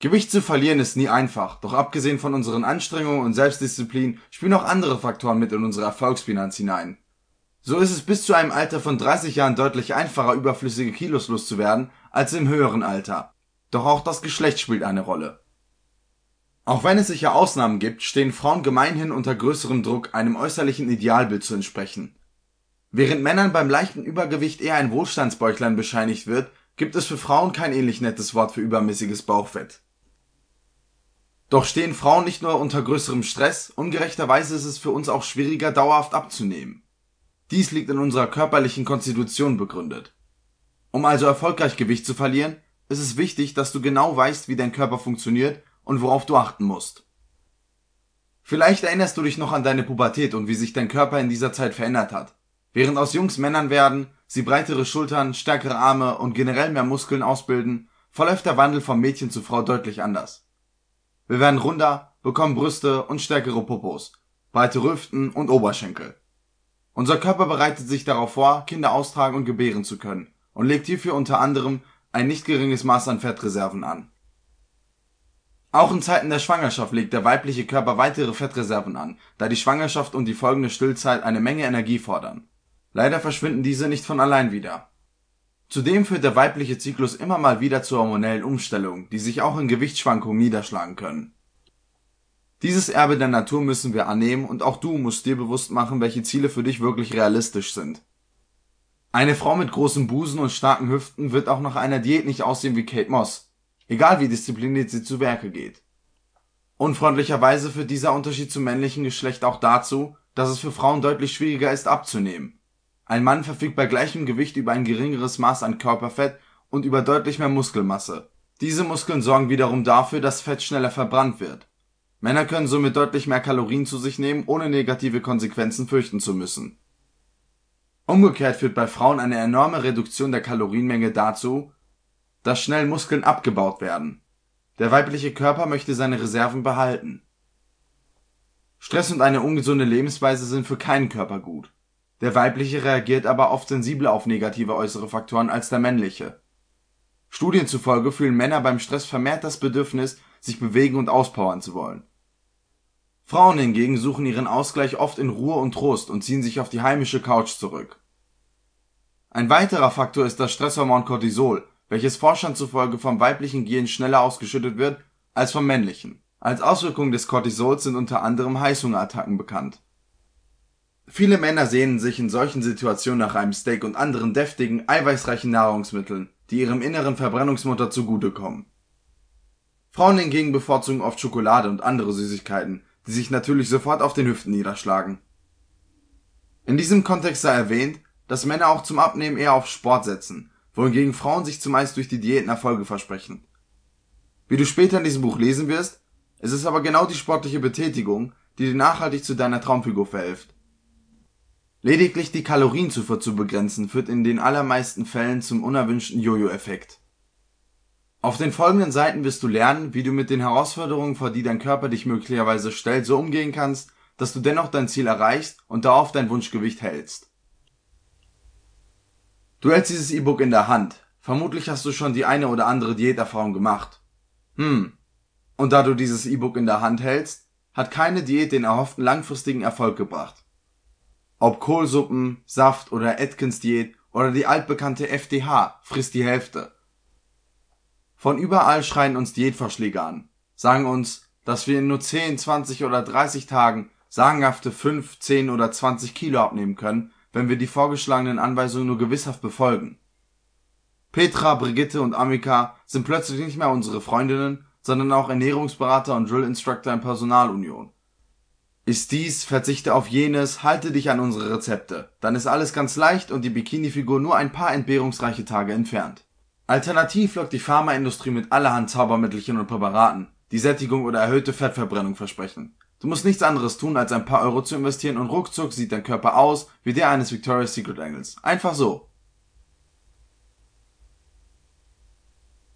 Gewicht zu verlieren ist nie einfach, doch abgesehen von unseren Anstrengungen und Selbstdisziplin spielen auch andere Faktoren mit in unsere Erfolgsbilanz hinein. So ist es bis zu einem Alter von 30 Jahren deutlich einfacher überflüssige Kilos loszuwerden als im höheren Alter, doch auch das Geschlecht spielt eine Rolle. Auch wenn es sicher Ausnahmen gibt, stehen Frauen gemeinhin unter größerem Druck, einem äußerlichen Idealbild zu entsprechen. Während Männern beim leichten Übergewicht eher ein Wohlstandsbäuchlein bescheinigt wird, gibt es für Frauen kein ähnlich nettes Wort für übermäßiges Bauchfett doch stehen Frauen nicht nur unter größerem Stress, ungerechterweise ist es für uns auch schwieriger dauerhaft abzunehmen. Dies liegt in unserer körperlichen Konstitution begründet. Um also erfolgreich Gewicht zu verlieren, ist es wichtig, dass du genau weißt, wie dein Körper funktioniert und worauf du achten musst. Vielleicht erinnerst du dich noch an deine Pubertät und wie sich dein Körper in dieser Zeit verändert hat. Während aus Jungs Männern werden, sie breitere Schultern, stärkere Arme und generell mehr Muskeln ausbilden, verläuft der Wandel vom Mädchen zu Frau deutlich anders wir werden runder, bekommen Brüste und stärkere Popos, breite Hüften und Oberschenkel. Unser Körper bereitet sich darauf vor, Kinder austragen und gebären zu können und legt hierfür unter anderem ein nicht geringes Maß an Fettreserven an. Auch in Zeiten der Schwangerschaft legt der weibliche Körper weitere Fettreserven an, da die Schwangerschaft und die folgende Stillzeit eine Menge Energie fordern. Leider verschwinden diese nicht von allein wieder Zudem führt der weibliche Zyklus immer mal wieder zu hormonellen Umstellungen, die sich auch in Gewichtsschwankungen niederschlagen können. Dieses Erbe der Natur müssen wir annehmen und auch du musst dir bewusst machen, welche Ziele für dich wirklich realistisch sind. Eine Frau mit großem Busen und starken Hüften wird auch nach einer Diät nicht aussehen wie Kate Moss, egal wie diszipliniert sie zu Werke geht. Unfreundlicherweise führt dieser Unterschied zum männlichen Geschlecht auch dazu, dass es für Frauen deutlich schwieriger ist abzunehmen ein Mann verfügt bei gleichem Gewicht über ein geringeres Maß an Körperfett und über deutlich mehr Muskelmasse. Diese Muskeln sorgen wiederum dafür, dass Fett schneller verbrannt wird. Männer können somit deutlich mehr Kalorien zu sich nehmen, ohne negative Konsequenzen fürchten zu müssen. Umgekehrt führt bei Frauen eine enorme Reduktion der Kalorienmenge dazu, dass schnell Muskeln abgebaut werden. Der weibliche Körper möchte seine Reserven behalten. Stress und eine ungesunde Lebensweise sind für keinen Körper gut der weibliche reagiert aber oft sensibler auf negative äußere Faktoren als der männliche. Studien zufolge fühlen Männer beim Stress vermehrt das Bedürfnis, sich bewegen und auspowern zu wollen. Frauen hingegen suchen ihren Ausgleich oft in Ruhe und Trost und ziehen sich auf die heimische Couch zurück. Ein weiterer Faktor ist das Stresshormon Cortisol, welches Forschern zufolge vom weiblichen Gehirn schneller ausgeschüttet wird als vom männlichen. Als Auswirkung des Cortisols sind unter anderem Heißhungerattacken bekannt Viele Männer sehnen sich in solchen Situationen nach einem Steak und anderen deftigen, eiweißreichen Nahrungsmitteln, die ihrem inneren Verbrennungsmotor zugutekommen. Frauen hingegen bevorzugen oft Schokolade und andere Süßigkeiten, die sich natürlich sofort auf den Hüften niederschlagen. In diesem Kontext sei erwähnt, dass Männer auch zum Abnehmen eher auf Sport setzen, wohingegen Frauen sich zumeist durch die Diäten Erfolge versprechen. Wie du später in diesem Buch lesen wirst, ist es aber genau die sportliche Betätigung, die dir nachhaltig zu deiner Traumfigur verhilft Lediglich die Kalorienzufuhr zu begrenzen führt in den allermeisten Fällen zum unerwünschten Jojo-Effekt. Auf den folgenden Seiten wirst du lernen, wie du mit den Herausforderungen, vor die dein Körper dich möglicherweise stellt, so umgehen kannst, dass du dennoch dein Ziel erreichst und darauf dein Wunschgewicht hältst. Du hältst dieses E-Book in der Hand. Vermutlich hast du schon die eine oder andere Diäterfahrung gemacht. Hm. Und da du dieses E-Book in der Hand hältst, hat keine Diät den erhofften langfristigen Erfolg gebracht ob Kohlsuppen, Saft oder Atkins-Diät oder die altbekannte FDH, frisst die Hälfte. Von überall schreien uns Diätvorschläge an, sagen uns, dass wir in nur 10, 20 oder 30 Tagen sagenhafte 5, 10 oder 20 Kilo abnehmen können, wenn wir die vorgeschlagenen Anweisungen nur gewisshaft befolgen. Petra, Brigitte und Amika sind plötzlich nicht mehr unsere Freundinnen, sondern auch Ernährungsberater und Drill Instructor in Personalunion ist dies, verzichte auf jenes, halte dich an unsere Rezepte. Dann ist alles ganz leicht und die Bikini-Figur nur ein paar entbehrungsreiche Tage entfernt. Alternativ lockt die Pharmaindustrie mit allerhand Zaubermittelchen und Präparaten, die Sättigung oder erhöhte Fettverbrennung versprechen. Du musst nichts anderes tun, als ein paar Euro zu investieren und ruckzuck sieht dein Körper aus wie der eines Victoria's Secret Engels. Einfach so.